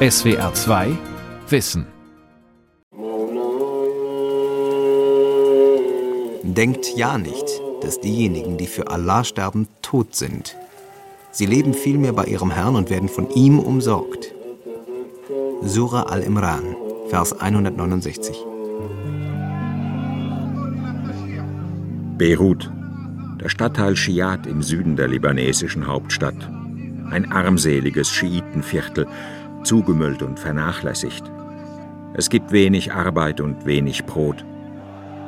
SWR 2 Wissen. Denkt ja nicht, dass diejenigen, die für Allah sterben, tot sind. Sie leben vielmehr bei ihrem Herrn und werden von ihm umsorgt. Surah Al-Imran, Vers 169. Beirut, der Stadtteil Schiat im Süden der libanesischen Hauptstadt. Ein armseliges Schiitenviertel, zugemüllt und vernachlässigt. Es gibt wenig Arbeit und wenig Brot.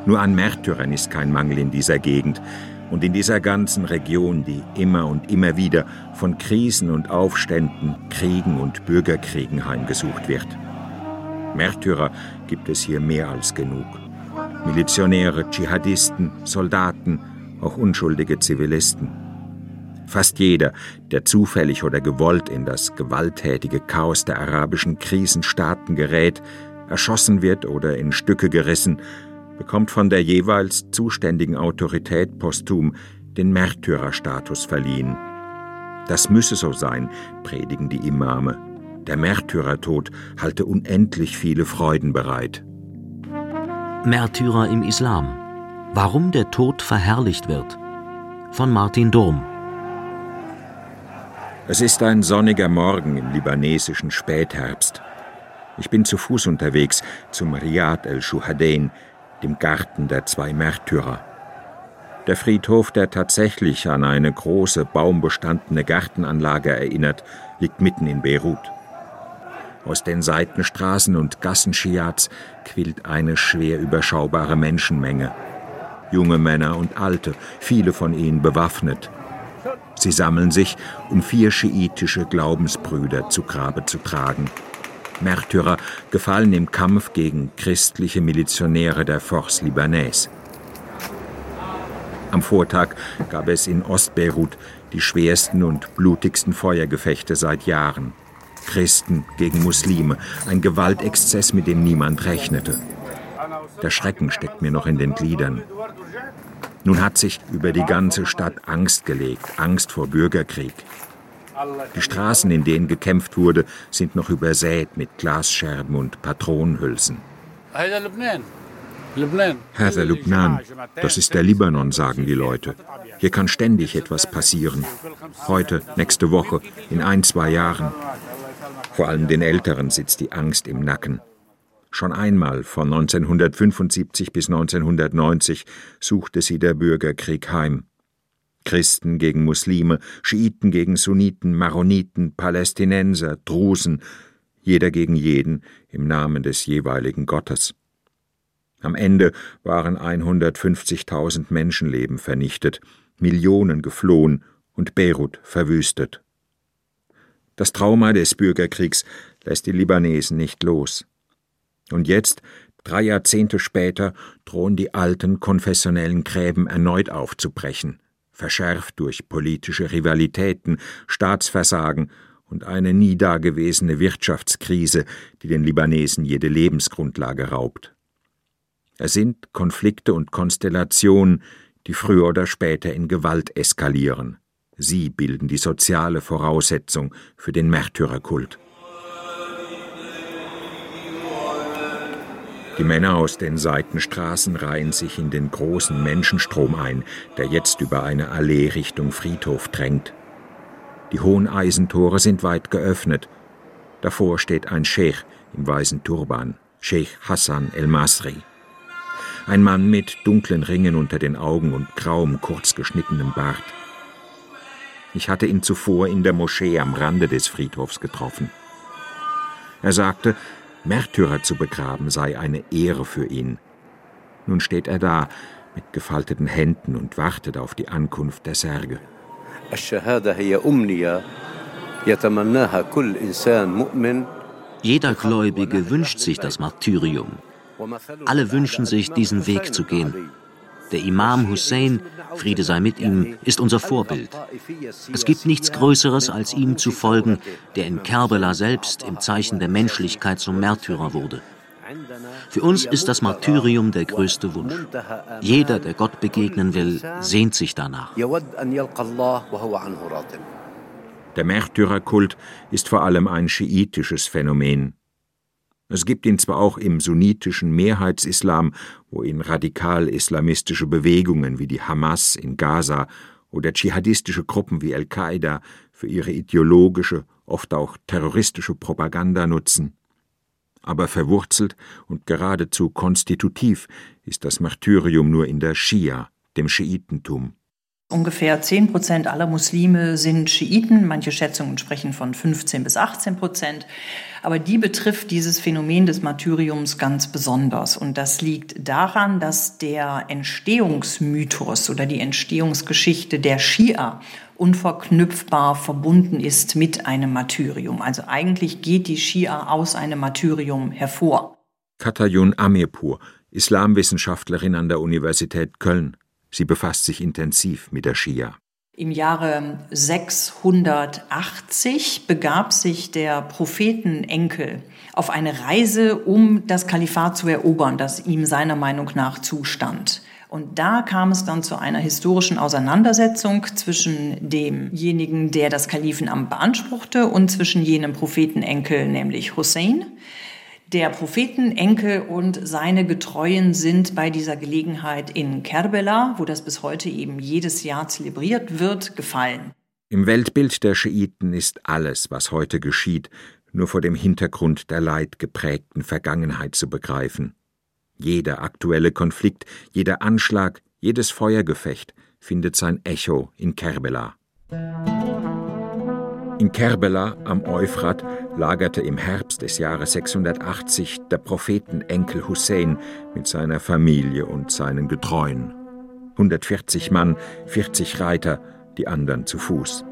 Nur an Märtyrern ist kein Mangel in dieser Gegend und in dieser ganzen Region, die immer und immer wieder von Krisen und Aufständen, Kriegen und Bürgerkriegen heimgesucht wird. Märtyrer gibt es hier mehr als genug. Milizionäre, Dschihadisten, Soldaten, auch unschuldige Zivilisten. Fast jeder, der zufällig oder gewollt in das gewalttätige Chaos der arabischen Krisenstaaten gerät, erschossen wird oder in Stücke gerissen, bekommt von der jeweils zuständigen Autorität posthum den Märtyrerstatus verliehen. Das müsse so sein, predigen die Imame. Der Märtyrertod halte unendlich viele Freuden bereit. Märtyrer im Islam. Warum der Tod verherrlicht wird. Von Martin Durm. Es ist ein sonniger Morgen im libanesischen Spätherbst. Ich bin zu Fuß unterwegs zum Riyad el-Shuhadain, dem Garten der zwei Märtyrer. Der Friedhof, der tatsächlich an eine große baumbestandene Gartenanlage erinnert, liegt mitten in Beirut. Aus den Seitenstraßen und Gassen Schiats quillt eine schwer überschaubare Menschenmenge. Junge Männer und Alte, viele von ihnen bewaffnet. Sie sammeln sich, um vier schiitische Glaubensbrüder zu Grabe zu tragen. Märtyrer gefallen im Kampf gegen christliche Milizionäre der Force Libanaise. Am Vortag gab es in Ostbeirut die schwersten und blutigsten Feuergefechte seit Jahren. Christen gegen Muslime, ein Gewaltexzess, mit dem niemand rechnete. Der Schrecken steckt mir noch in den Gliedern. Nun hat sich über die ganze Stadt Angst gelegt, Angst vor Bürgerkrieg. Die Straßen, in denen gekämpft wurde, sind noch übersät mit Glasscherben und Patronenhülsen. Herr Lubnan, das ist der Libanon, sagen die Leute. Hier kann ständig etwas passieren. Heute, nächste Woche, in ein, zwei Jahren. Vor allem den Älteren sitzt die Angst im Nacken. Schon einmal von 1975 bis 1990 suchte sie der Bürgerkrieg heim. Christen gegen Muslime, Schiiten gegen Sunniten, Maroniten, Palästinenser, Drusen, jeder gegen jeden im Namen des jeweiligen Gottes. Am Ende waren 150.000 Menschenleben vernichtet, Millionen geflohen und Beirut verwüstet. Das Trauma des Bürgerkriegs lässt die Libanesen nicht los. Und jetzt, drei Jahrzehnte später, drohen die alten konfessionellen Gräben erneut aufzubrechen, verschärft durch politische Rivalitäten, Staatsversagen und eine nie dagewesene Wirtschaftskrise, die den Libanesen jede Lebensgrundlage raubt. Es sind Konflikte und Konstellationen, die früher oder später in Gewalt eskalieren. Sie bilden die soziale Voraussetzung für den Märtyrerkult. Die Männer aus den Seitenstraßen reihen sich in den großen Menschenstrom ein, der jetzt über eine Allee Richtung Friedhof drängt. Die hohen Eisentore sind weit geöffnet. Davor steht ein Scheich im weißen Turban, Scheich Hassan el-Masri. Ein Mann mit dunklen Ringen unter den Augen und grauem, kurz geschnittenem Bart. Ich hatte ihn zuvor in der Moschee am Rande des Friedhofs getroffen. Er sagte, Märtyrer zu begraben sei eine Ehre für ihn. Nun steht er da mit gefalteten Händen und wartet auf die Ankunft der Särge. Jeder Gläubige wünscht sich das Martyrium. Alle wünschen sich, diesen Weg zu gehen. Der Imam Hussein, Friede sei mit ihm, ist unser Vorbild. Es gibt nichts Größeres, als ihm zu folgen, der in Kerbela selbst im Zeichen der Menschlichkeit zum Märtyrer wurde. Für uns ist das Martyrium der größte Wunsch. Jeder, der Gott begegnen will, sehnt sich danach. Der Märtyrerkult ist vor allem ein schiitisches Phänomen. Es gibt ihn zwar auch im sunnitischen Mehrheitsislam, wo ihn radikal-islamistische Bewegungen wie die Hamas in Gaza oder dschihadistische Gruppen wie Al-Qaida für ihre ideologische, oft auch terroristische Propaganda nutzen. Aber verwurzelt und geradezu konstitutiv ist das Martyrium nur in der Schia, dem Schiitentum. Ungefähr 10 Prozent aller Muslime sind Schiiten. Manche Schätzungen sprechen von 15 bis 18 Prozent. Aber die betrifft dieses Phänomen des Martyriums ganz besonders. Und das liegt daran, dass der Entstehungsmythos oder die Entstehungsgeschichte der Schia unverknüpfbar verbunden ist mit einem Martyrium. Also eigentlich geht die Schia aus einem Martyrium hervor. Katayun Amirpur, Islamwissenschaftlerin an der Universität Köln. Sie befasst sich intensiv mit der Schia. Im Jahre 680 begab sich der Prophetenenkel auf eine Reise, um das Kalifat zu erobern, das ihm seiner Meinung nach zustand. Und da kam es dann zu einer historischen Auseinandersetzung zwischen demjenigen, der das Kalifenamt beanspruchte, und zwischen jenem Prophetenenkel, nämlich Hussein. Der Prophetenenkel und seine Getreuen sind bei dieser Gelegenheit in Kerbela, wo das bis heute eben jedes Jahr zelebriert wird, gefallen. Im Weltbild der Schiiten ist alles, was heute geschieht, nur vor dem Hintergrund der leidgeprägten Vergangenheit zu begreifen. Jeder aktuelle Konflikt, jeder Anschlag, jedes Feuergefecht findet sein Echo in Kerbela. In Kerbela am Euphrat lagerte im Herbst des Jahres 680 der Prophetenenkel Hussein mit seiner Familie und seinen Getreuen. 140 Mann, 40 Reiter, die anderen zu Fuß.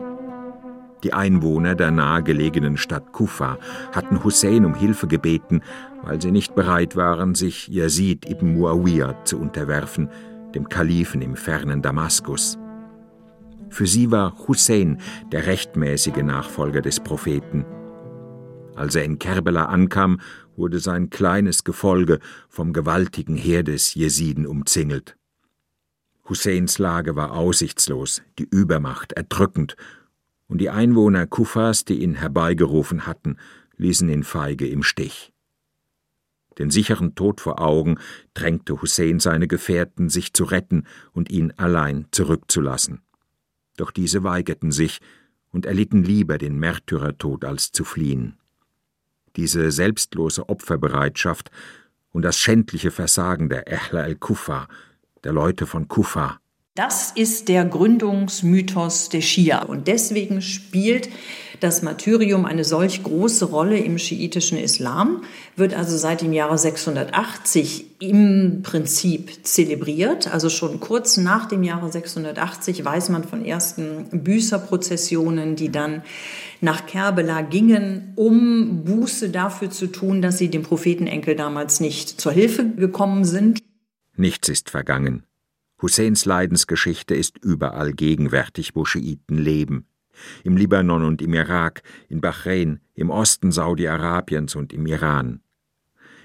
Die Einwohner der nahegelegenen Stadt Kufa hatten Hussein um Hilfe gebeten, weil sie nicht bereit waren, sich Yazid ibn Muawiyah zu unterwerfen, dem Kalifen im fernen Damaskus. Für sie war Hussein der rechtmäßige Nachfolger des Propheten. Als er in Kerbela ankam, wurde sein kleines Gefolge vom gewaltigen Heer des Jesiden umzingelt. Husseins Lage war aussichtslos, die Übermacht erdrückend, und die Einwohner Kufas, die ihn herbeigerufen hatten, ließen ihn feige im Stich. Den sicheren Tod vor Augen drängte Hussein seine Gefährten, sich zu retten und ihn allein zurückzulassen doch diese weigerten sich und erlitten lieber den Märtyrertod als zu fliehen. Diese selbstlose Opferbereitschaft und das schändliche Versagen der Ehla el-Kufa, der Leute von Kufa, das ist der Gründungsmythos der Schia. Und deswegen spielt das Martyrium eine solch große Rolle im schiitischen Islam, wird also seit dem Jahre 680 im Prinzip zelebriert. Also schon kurz nach dem Jahre 680 weiß man von ersten Büßerprozessionen, die dann nach Kerbela gingen, um Buße dafür zu tun, dass sie dem Prophetenenkel damals nicht zur Hilfe gekommen sind. Nichts ist vergangen. Husseins Leidensgeschichte ist überall gegenwärtig, wo Schiiten leben. Im Libanon und im Irak, in Bahrain, im Osten Saudi-Arabiens und im Iran.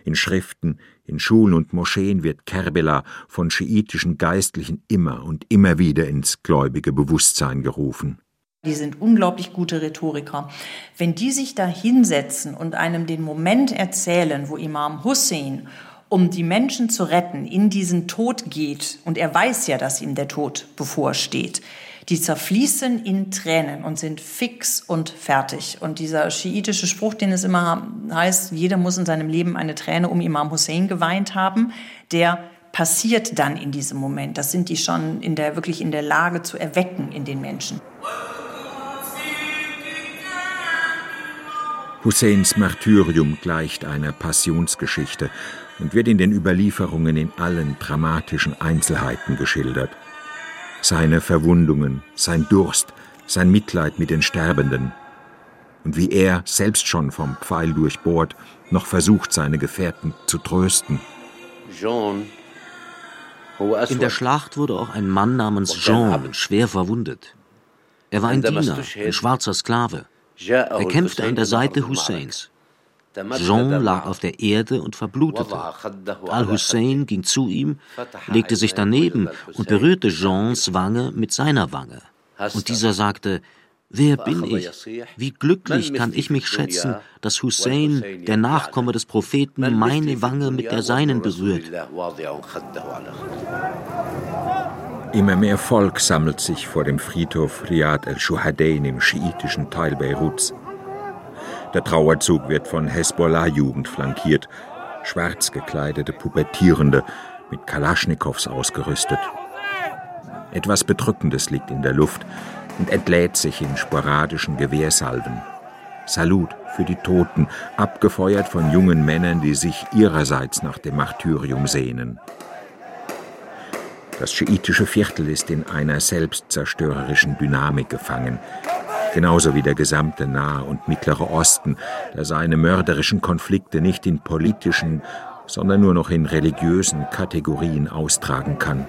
In Schriften, in Schulen und Moscheen wird Kerbela von schiitischen Geistlichen immer und immer wieder ins gläubige Bewusstsein gerufen. Die sind unglaublich gute Rhetoriker. Wenn die sich da hinsetzen und einem den Moment erzählen, wo Imam Hussein um die Menschen zu retten, in diesen Tod geht, und er weiß ja, dass ihm der Tod bevorsteht, die zerfließen in Tränen und sind fix und fertig. Und dieser schiitische Spruch, den es immer heißt, jeder muss in seinem Leben eine Träne um Imam Hussein geweint haben, der passiert dann in diesem Moment. Das sind die schon in der, wirklich in der Lage zu erwecken in den Menschen. Husseins Martyrium gleicht einer Passionsgeschichte und wird in den Überlieferungen in allen dramatischen Einzelheiten geschildert. Seine Verwundungen, sein Durst, sein Mitleid mit den Sterbenden und wie er, selbst schon vom Pfeil durchbohrt, noch versucht, seine Gefährten zu trösten. In der Schlacht wurde auch ein Mann namens Jean schwer verwundet. Er war ein Diener, ein schwarzer Sklave. Er kämpfte an der Seite Husseins. Jean lag auf der Erde und verblutete. Al-Hussein ging zu ihm, legte sich daneben und berührte Jeans Wange mit seiner Wange. Und dieser sagte, Wer bin ich? Wie glücklich kann ich mich schätzen, dass Hussein, der Nachkomme des Propheten, meine Wange mit der seinen berührt. Immer mehr Volk sammelt sich vor dem Friedhof Riyad el-Shuhadain im schiitischen Teil Beiruts. Der Trauerzug wird von Hezbollah-Jugend flankiert, schwarz gekleidete Pubertierende mit Kalaschnikows ausgerüstet. Etwas Bedrückendes liegt in der Luft und entlädt sich in sporadischen Gewehrsalven. Salut für die Toten, abgefeuert von jungen Männern, die sich ihrerseits nach dem Martyrium sehnen. Das schiitische Viertel ist in einer selbstzerstörerischen Dynamik gefangen, genauso wie der gesamte Nahe und Mittlere Osten, der seine mörderischen Konflikte nicht in politischen, sondern nur noch in religiösen Kategorien austragen kann.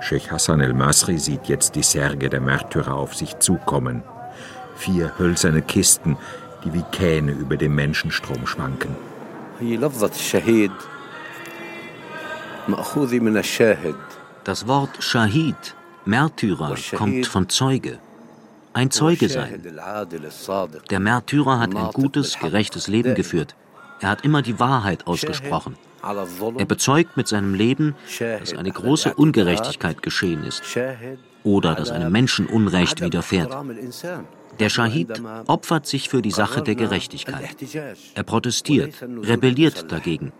Sheikh Hassan el-Masri sieht jetzt die Särge der Märtyrer auf sich zukommen. Vier hölzerne Kisten, die wie Kähne über dem Menschenstrom schwanken. Das Wort Shahid, Märtyrer, kommt von Zeuge. Ein Zeuge sein. Der Märtyrer hat ein gutes, gerechtes Leben geführt. Er hat immer die Wahrheit ausgesprochen. Er bezeugt mit seinem Leben, dass eine große Ungerechtigkeit geschehen ist oder dass einem Menschen Unrecht widerfährt. Der Schahid opfert sich für die Sache der Gerechtigkeit. Er protestiert, rebelliert dagegen.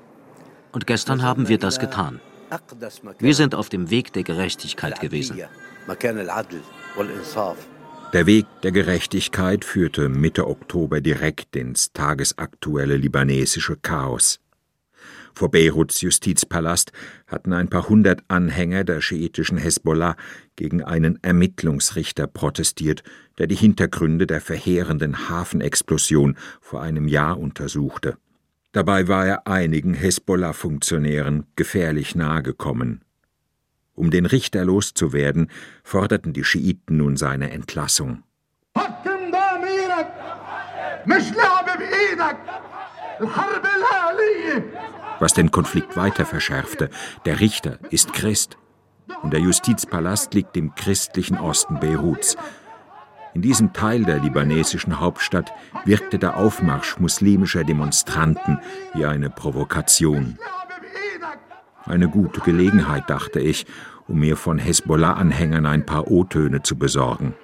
Und gestern haben wir das getan. Wir sind auf dem Weg der Gerechtigkeit gewesen. Der Weg der Gerechtigkeit führte Mitte Oktober direkt ins tagesaktuelle libanesische Chaos. Vor Beiruts Justizpalast hatten ein paar hundert Anhänger der schiitischen Hezbollah gegen einen Ermittlungsrichter protestiert, der die Hintergründe der verheerenden Hafenexplosion vor einem Jahr untersuchte. Dabei war er einigen Hezbollah-Funktionären gefährlich nahe gekommen. Um den Richter loszuwerden, forderten die Schiiten nun seine Entlassung. Was den Konflikt weiter verschärfte, der Richter ist Christ und der Justizpalast liegt im christlichen Osten Beiruts. In diesem Teil der libanesischen Hauptstadt wirkte der Aufmarsch muslimischer Demonstranten wie eine Provokation. Eine gute Gelegenheit, dachte ich, um mir von Hezbollah-Anhängern ein paar O-Töne zu besorgen.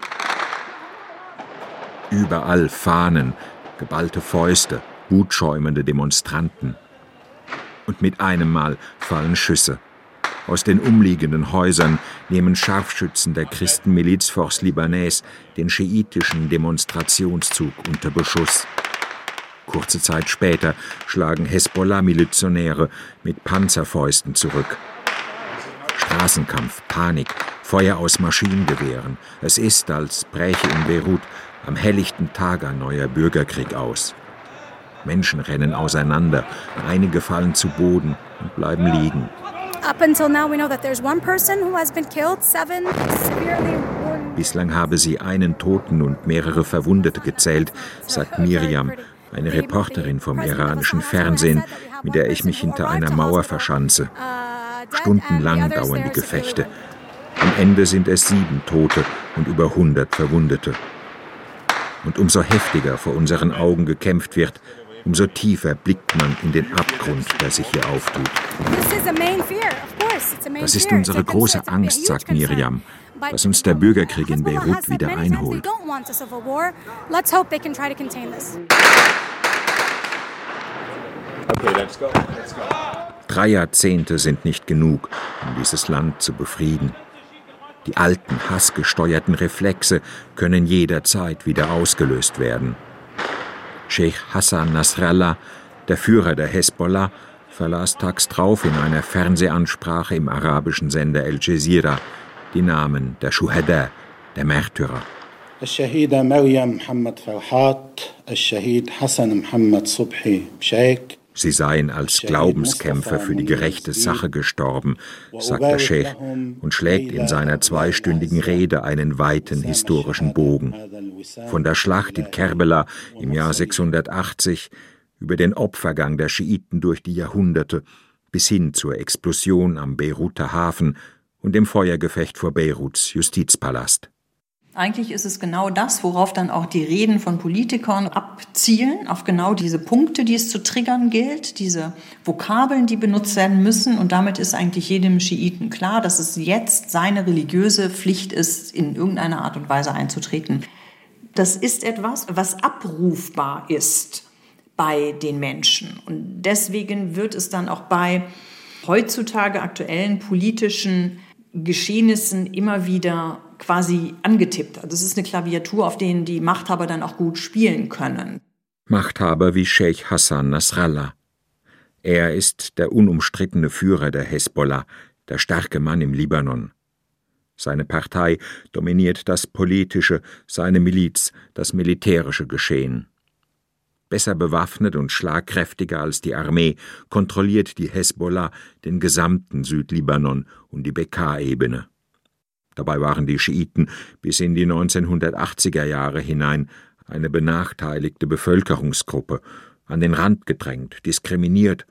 Überall Fahnen, geballte Fäuste, wutschäumende Demonstranten. Und mit einem Mal fallen Schüsse. Aus den umliegenden Häusern nehmen Scharfschützen der Christenmiliz Force Libanais den schiitischen Demonstrationszug unter Beschuss. Kurze Zeit später schlagen Hezbollah-Milizionäre mit Panzerfäusten zurück. Straßenkampf, Panik, Feuer aus Maschinengewehren. Es ist, als bräche in Beirut am helllichten Tag ein neuer Bürgerkrieg aus. Menschen rennen auseinander, einige fallen zu Boden und bleiben liegen. Bislang habe sie einen Toten und mehrere Verwundete gezählt, sagt Miriam, eine Reporterin vom iranischen Fernsehen, mit der ich mich hinter einer Mauer verschanze. Stundenlang dauern die Gefechte. Am Ende sind es sieben Tote und über 100 Verwundete. Und umso heftiger vor unseren Augen gekämpft wird, umso tiefer blickt man in den Abgrund, der sich hier auftut. Das ist unsere große Angst, sagt Miriam, dass uns der Bürgerkrieg in Beirut wieder einholt. Drei Jahrzehnte sind nicht genug, um dieses Land zu befrieden. Die alten, hassgesteuerten Reflexe können jederzeit wieder ausgelöst werden. Sheikh Hassan Nasrallah, der Führer der Hezbollah, verlas tags drauf in einer Fernsehansprache im arabischen Sender El Jazeera die Namen der Shuhada, der Märtyrer. الشهيدة مريم محمد فرحات الشهيد حسن محمد صبحي بشيك Sie seien als Glaubenskämpfer für die gerechte Sache gestorben, sagt der Sheikh und schlägt in seiner zweistündigen Rede einen weiten historischen Bogen. Von der Schlacht in Kerbela im Jahr 680 über den Opfergang der Schiiten durch die Jahrhunderte bis hin zur Explosion am Beiruter Hafen und dem Feuergefecht vor Beiruts Justizpalast. Eigentlich ist es genau das, worauf dann auch die Reden von Politikern abzielen, auf genau diese Punkte, die es zu triggern gilt, diese Vokabeln, die benutzt werden müssen. Und damit ist eigentlich jedem Schiiten klar, dass es jetzt seine religiöse Pflicht ist, in irgendeiner Art und Weise einzutreten. Das ist etwas, was abrufbar ist bei den Menschen. Und deswegen wird es dann auch bei heutzutage aktuellen politischen Geschehnissen immer wieder quasi angetippt. Also es ist eine Klaviatur, auf denen die Machthaber dann auch gut spielen können. Machthaber wie Sheikh Hassan Nasrallah. Er ist der unumstrittene Führer der Hezbollah, der starke Mann im Libanon. Seine Partei dominiert das politische, seine Miliz das militärische Geschehen. Besser bewaffnet und schlagkräftiger als die Armee kontrolliert die Hezbollah den gesamten Südlibanon und die Bekaa-Ebene. Dabei waren die Schiiten bis in die 1980er Jahre hinein eine benachteiligte Bevölkerungsgruppe, an den Rand gedrängt, diskriminiert,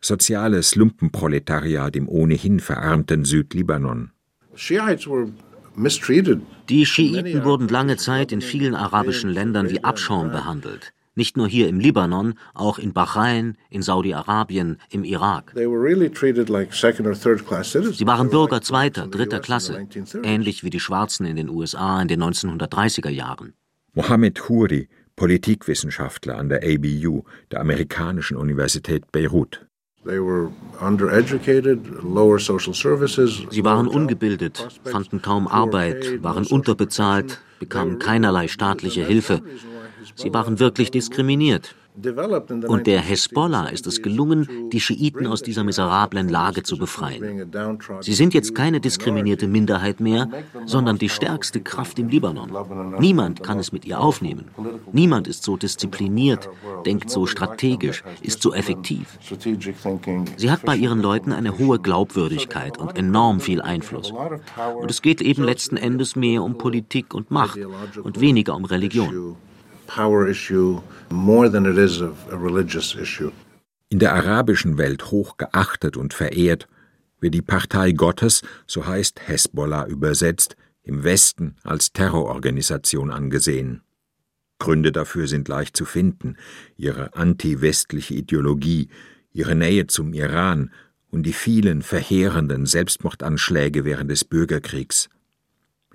soziales Lumpenproletariat im ohnehin verarmten Südlibanon. Die Schiiten wurden lange Zeit in vielen arabischen Ländern wie Abschaum behandelt. Nicht nur hier im Libanon, auch in Bahrain, in Saudi-Arabien, im Irak. Sie waren Bürger zweiter, dritter Klasse, ähnlich wie die Schwarzen in den USA in den 1930er Jahren. Mohammed Huri, Politikwissenschaftler an der ABU, der amerikanischen Universität Beirut. Sie waren ungebildet, fanden kaum Arbeit, waren unterbezahlt, bekamen keinerlei staatliche Hilfe. Sie waren wirklich diskriminiert. Und der Hezbollah ist es gelungen, die Schiiten aus dieser miserablen Lage zu befreien. Sie sind jetzt keine diskriminierte Minderheit mehr, sondern die stärkste Kraft im Libanon. Niemand kann es mit ihr aufnehmen. Niemand ist so diszipliniert, denkt so strategisch, ist so effektiv. Sie hat bei ihren Leuten eine hohe Glaubwürdigkeit und enorm viel Einfluss. Und es geht eben letzten Endes mehr um Politik und Macht und weniger um Religion power issue more than it is a, religious issue. In der arabischen Welt hoch geachtet und verehrt wird die Partei Gottes, so heißt Hezbollah übersetzt, im Westen als Terrororganisation angesehen. Gründe dafür sind leicht zu finden, ihre anti-westliche Ideologie, ihre Nähe zum Iran und die vielen verheerenden Selbstmordanschläge während des Bürgerkriegs.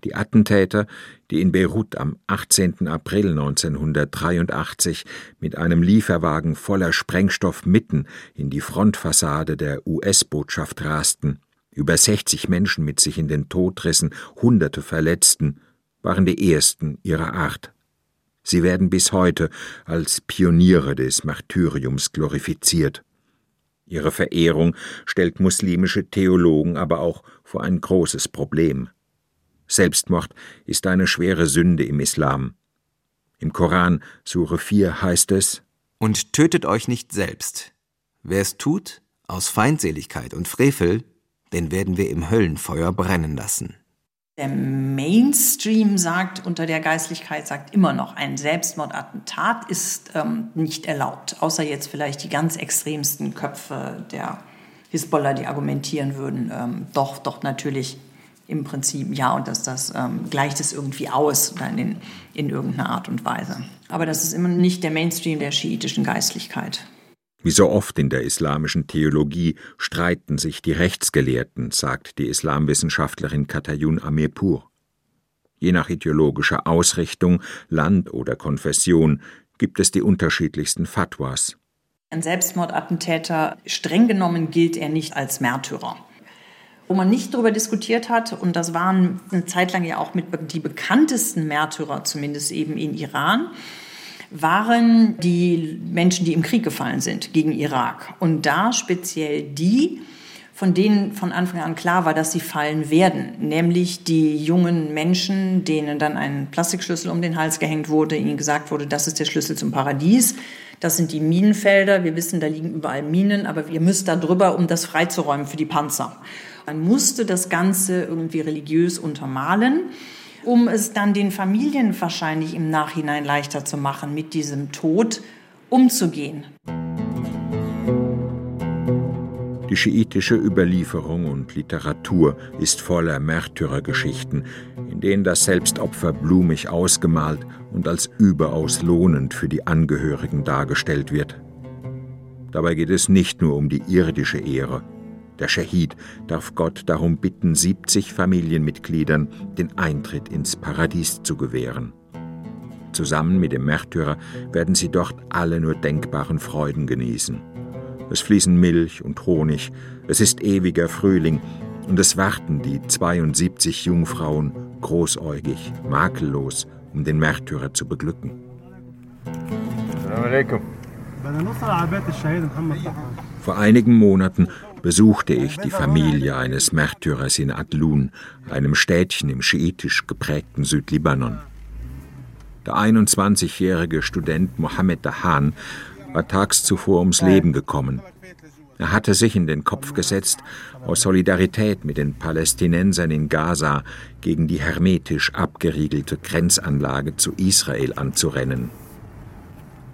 Die Attentäter, die in Beirut am 18. April 1983 mit einem Lieferwagen voller Sprengstoff mitten in die Frontfassade der US-Botschaft rasten, über 60 Menschen mit sich in den Tod rissen, Hunderte verletzten, waren die ersten ihrer Art. Sie werden bis heute als Pioniere des Martyriums glorifiziert. Ihre Verehrung stellt muslimische Theologen aber auch vor ein großes Problem. Selbstmord ist eine schwere Sünde im Islam. Im Koran, Sure 4, heißt es: Und tötet euch nicht selbst. Wer es tut, aus Feindseligkeit und Frevel, den werden wir im Höllenfeuer brennen lassen. Der Mainstream sagt, unter der Geistlichkeit sagt immer noch, ein Selbstmordattentat ist ähm, nicht erlaubt, außer jetzt vielleicht die ganz extremsten Köpfe der Hisbollah, die argumentieren würden, ähm, doch, doch natürlich im Prinzip ja und dass das ähm, gleicht es irgendwie aus oder in, in irgendeiner Art und Weise. Aber das ist immer nicht der Mainstream der schiitischen Geistlichkeit. Wie so oft in der islamischen Theologie streiten sich die Rechtsgelehrten, sagt die Islamwissenschaftlerin Katayun Amirpur. Je nach ideologischer Ausrichtung, Land oder Konfession gibt es die unterschiedlichsten Fatwas. Ein Selbstmordattentäter, streng genommen gilt er nicht als Märtyrer. Wo man nicht darüber diskutiert hat, und das waren eine Zeit lang ja auch mit die bekanntesten Märtyrer, zumindest eben in Iran, waren die Menschen, die im Krieg gefallen sind gegen Irak. Und da speziell die, von denen von Anfang an klar war, dass sie fallen werden, nämlich die jungen Menschen, denen dann ein Plastikschlüssel um den Hals gehängt wurde, ihnen gesagt wurde, das ist der Schlüssel zum Paradies, das sind die Minenfelder, wir wissen, da liegen überall Minen, aber ihr müsst da drüber, um das freizuräumen für die Panzer. Man musste das Ganze irgendwie religiös untermalen, um es dann den Familien wahrscheinlich im Nachhinein leichter zu machen, mit diesem Tod umzugehen. Die schiitische Überlieferung und Literatur ist voller Märtyrergeschichten, in denen das Selbstopfer blumig ausgemalt und als überaus lohnend für die Angehörigen dargestellt wird. Dabei geht es nicht nur um die irdische Ehre. Der Schahid darf Gott darum bitten, 70 Familienmitgliedern den Eintritt ins Paradies zu gewähren. Zusammen mit dem Märtyrer werden sie dort alle nur denkbaren Freuden genießen. Es fließen Milch und Honig, es ist ewiger Frühling und es warten die 72 Jungfrauen großäugig, makellos, um den Märtyrer zu beglücken. Vor einigen Monaten besuchte ich die Familie eines Märtyrers in Adlun, einem Städtchen im schiitisch geprägten Südlibanon. Der 21-jährige Student Mohammed Dahan war tags zuvor ums Leben gekommen. Er hatte sich in den Kopf gesetzt, aus Solidarität mit den Palästinensern in Gaza gegen die hermetisch abgeriegelte Grenzanlage zu Israel anzurennen.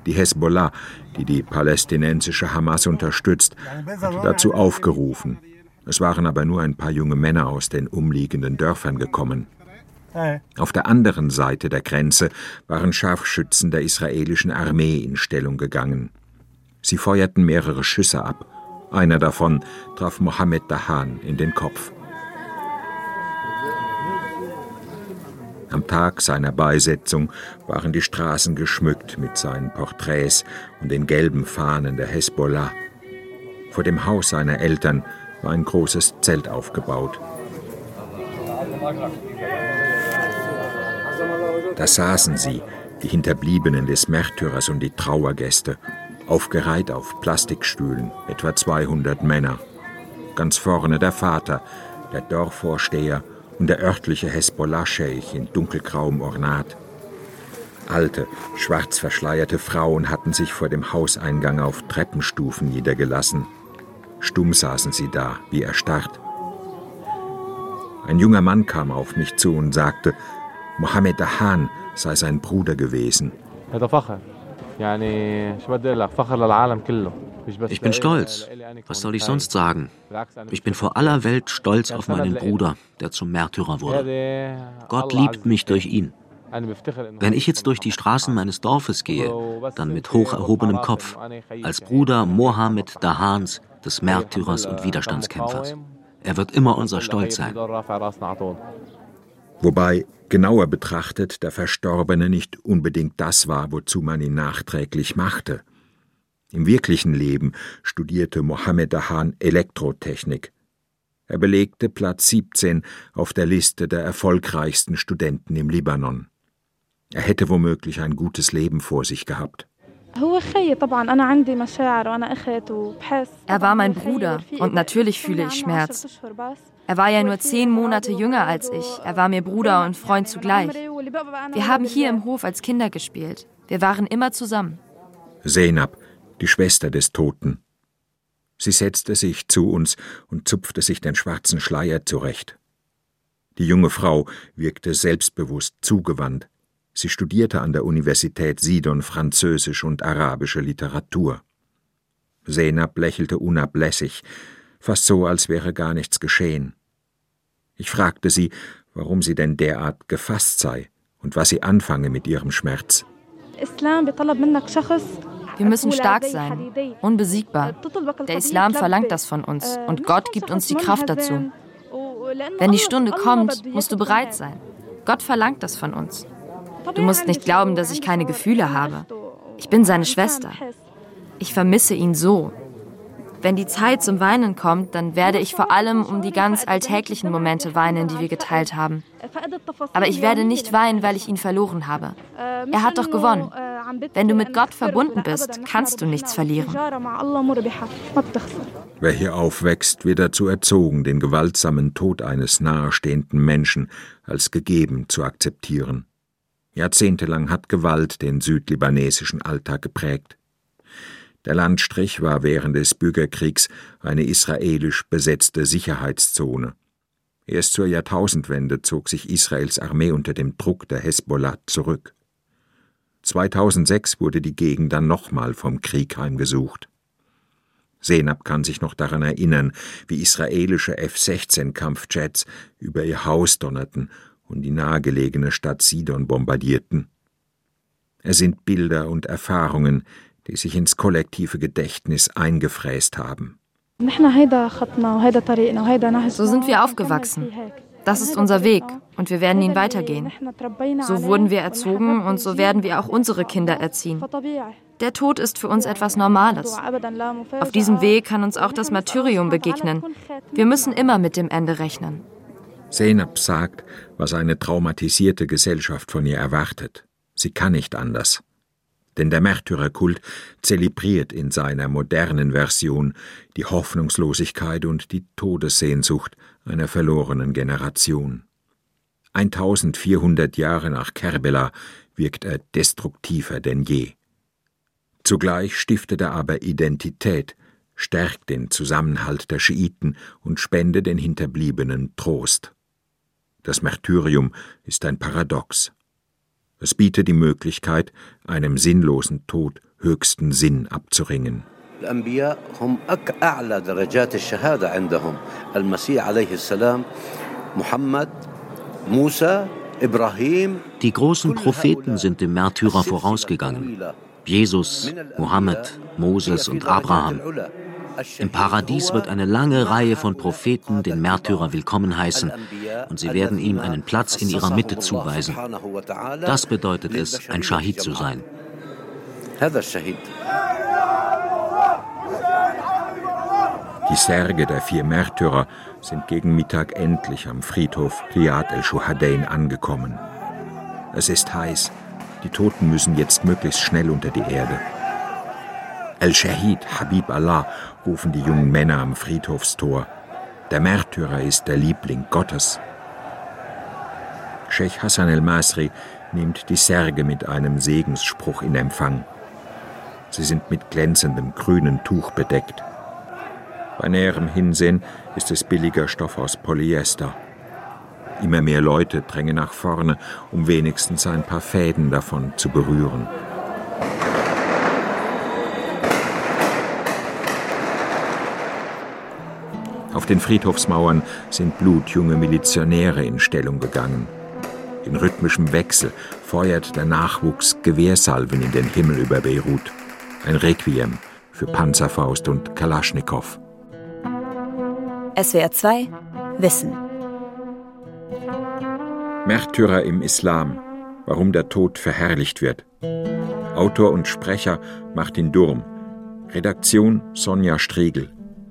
Die Hezbollah, die die palästinensische Hamas unterstützt, hatte dazu aufgerufen. Es waren aber nur ein paar junge Männer aus den umliegenden Dörfern gekommen. Auf der anderen Seite der Grenze waren Scharfschützen der israelischen Armee in Stellung gegangen. Sie feuerten mehrere Schüsse ab. Einer davon traf Mohammed Dahan in den Kopf. Am Tag seiner Beisetzung waren die Straßen geschmückt mit seinen Porträts und den gelben Fahnen der Hezbollah. Vor dem Haus seiner Eltern war ein großes Zelt aufgebaut. Da saßen sie, die Hinterbliebenen des Märtyrers und die Trauergäste, aufgereiht auf Plastikstühlen, etwa 200 Männer. Ganz vorne der Vater, der Dorfvorsteher und der örtliche Hezbollah-Scheich in dunkelgrauem Ornat. Alte, schwarz verschleierte Frauen hatten sich vor dem Hauseingang auf Treppenstufen niedergelassen. Stumm saßen sie da, wie erstarrt. Ein junger Mann kam auf mich zu und sagte, Mohammed Dahan sei sein Bruder gewesen. Ich bin stolz. Was soll ich sonst sagen? Ich bin vor aller Welt stolz auf meinen Bruder, der zum Märtyrer wurde. Gott liebt mich durch ihn. Wenn ich jetzt durch die Straßen meines Dorfes gehe, dann mit hoch erhobenem Kopf, als Bruder Mohammed Dahans, des Märtyrers und Widerstandskämpfers. Er wird immer unser Stolz sein. Wobei genauer betrachtet der Verstorbene nicht unbedingt das war, wozu man ihn nachträglich machte. Im wirklichen Leben studierte Mohammed Dahan Elektrotechnik. Er belegte Platz 17 auf der Liste der erfolgreichsten Studenten im Libanon. Er hätte womöglich ein gutes Leben vor sich gehabt. Er war mein Bruder und natürlich fühle ich Schmerz. Er war ja nur zehn Monate jünger als ich. Er war mir Bruder und Freund zugleich. Wir haben hier im Hof als Kinder gespielt. Wir waren immer zusammen. Zeynab, die Schwester des Toten. Sie setzte sich zu uns und zupfte sich den schwarzen Schleier zurecht. Die junge Frau wirkte selbstbewusst zugewandt. Sie studierte an der Universität Sidon Französisch und arabische Literatur. Zeynab lächelte unablässig, fast so, als wäre gar nichts geschehen. Ich fragte sie, warum sie denn derart gefasst sei und was sie anfange mit ihrem Schmerz. Wir müssen stark sein, unbesiegbar. Der Islam verlangt das von uns und Gott gibt uns die Kraft dazu. Wenn die Stunde kommt, musst du bereit sein. Gott verlangt das von uns. Du musst nicht glauben, dass ich keine Gefühle habe. Ich bin seine Schwester. Ich vermisse ihn so. Wenn die Zeit zum Weinen kommt, dann werde ich vor allem um die ganz alltäglichen Momente weinen, die wir geteilt haben. Aber ich werde nicht weinen, weil ich ihn verloren habe. Er hat doch gewonnen. Wenn du mit Gott verbunden bist, kannst du nichts verlieren. Wer hier aufwächst, wird dazu erzogen, den gewaltsamen Tod eines nahestehenden Menschen als gegeben zu akzeptieren. Jahrzehntelang hat Gewalt den südlibanesischen Alltag geprägt. Der Landstrich war während des Bürgerkriegs eine israelisch besetzte Sicherheitszone. Erst zur Jahrtausendwende zog sich Israels Armee unter dem Druck der Hezbollah zurück. 2006 wurde die Gegend dann nochmal vom Krieg heimgesucht. Senab kann sich noch daran erinnern, wie israelische F-16-Kampfjets über ihr Haus donnerten und die nahegelegene Stadt Sidon bombardierten. Es sind Bilder und Erfahrungen, die sich ins kollektive Gedächtnis eingefräst haben. So sind wir aufgewachsen. Das ist unser Weg und wir werden ihn weitergehen. So wurden wir erzogen und so werden wir auch unsere Kinder erziehen. Der Tod ist für uns etwas Normales. Auf diesem Weg kann uns auch das Martyrium begegnen. Wir müssen immer mit dem Ende rechnen. Zeynep sagt, was eine traumatisierte Gesellschaft von ihr erwartet. Sie kann nicht anders. Denn der Märtyrerkult zelebriert in seiner modernen Version die Hoffnungslosigkeit und die Todessehnsucht einer verlorenen Generation. 1400 Jahre nach Kerbela wirkt er destruktiver denn je. Zugleich stiftet er aber Identität, stärkt den Zusammenhalt der Schiiten und spendet den Hinterbliebenen Trost. Das Märtyrium ist ein Paradox. Es bietet die Möglichkeit, einem sinnlosen Tod höchsten Sinn abzuringen. الأنبياء هم أعلى درجات الشهادة عندهم المسيح عليه السلام محمد موسى إبراهيم Die großen Propheten sind dem Märtyrer vorausgegangen. Jesus, Mohammed, Moses und Abraham. Im Paradies wird eine lange Reihe von Propheten den Märtyrer willkommen heißen und sie werden ihm einen Platz in ihrer Mitte zuweisen. Das bedeutet es, ein Schahid zu sein. Die Särge der vier Märtyrer sind gegen Mittag endlich am Friedhof Riyad el-Shuhadain angekommen. Es ist heiß. Die Toten müssen jetzt möglichst schnell unter die Erde. El-Shahid, Habib Allah, rufen die jungen Männer am Friedhofstor. Der Märtyrer ist der Liebling Gottes. Sheikh Hassan el-Masri nimmt die Särge mit einem Segensspruch in Empfang. Sie sind mit glänzendem grünen Tuch bedeckt. Bei näherem Hinsehen ist es billiger Stoff aus Polyester. Immer mehr Leute drängen nach vorne, um wenigstens ein paar Fäden davon zu berühren. Auf den Friedhofsmauern sind blutjunge Milizionäre in Stellung gegangen. In rhythmischem Wechsel feuert der Nachwuchs Gewehrsalven in den Himmel über Beirut. Ein Requiem für Panzerfaust und Kalaschnikow. SWR 2 Wissen Märtyrer im Islam. Warum der Tod verherrlicht wird. Autor und Sprecher Martin Durm. Redaktion Sonja Striegel.